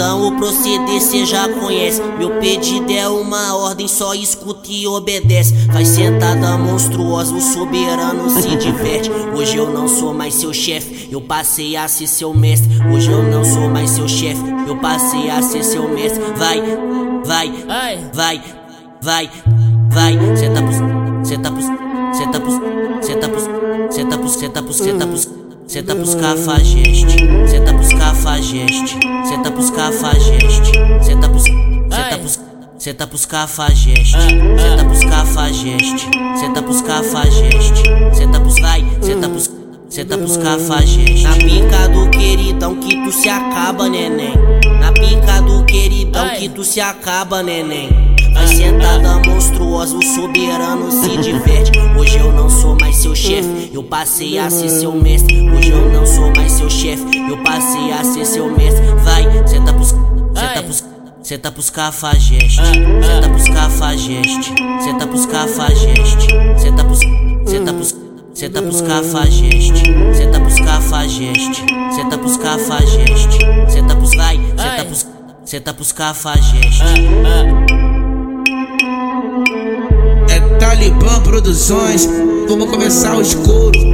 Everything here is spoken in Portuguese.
Então o proceder cê já conhece. Meu pedido é uma ordem, só escuta e obedece. Faz sentada monstruosa, o soberano se diverte. Hoje eu não sou mais seu chefe, eu passei a ser seu mestre. Hoje eu não sou mais seu chefe, eu passei a ser seu mestre. Vai, vai, vai, vai, vai. Senta pros, senta pros, senta pros, senta pros, senta pros, senta pros, senta pros. Senta pros cafajeste, senta pros cafajeste, senta pros cafajeste, senta pros, senta pros, senta pros cafajeste, senta pros cafajeste, senta pros cafajeste, senta pros vai, senta pros, senta pros cafajeste. Na pica do queridão que tu se acaba, neném. Na pica do queridão que tu se acaba, neném. Vai sentada monstruosa, o soberano se diverte. Hoje eu não sou mais chefe, eu passei a ser seu mestre. Hoje eu não sou mais seu chefe, eu passei a ser seu mestre. Vai, senta pros, senta pros, senta pros cafajeste, senta pros cafajeste, senta pros cafajeste, senta pros, senta pros, senta pros cafajeste, senta pros cafajeste, senta pros cafajeste, senta pros vai, senta pros, senta pros cafajeste. Vamos começar os couro.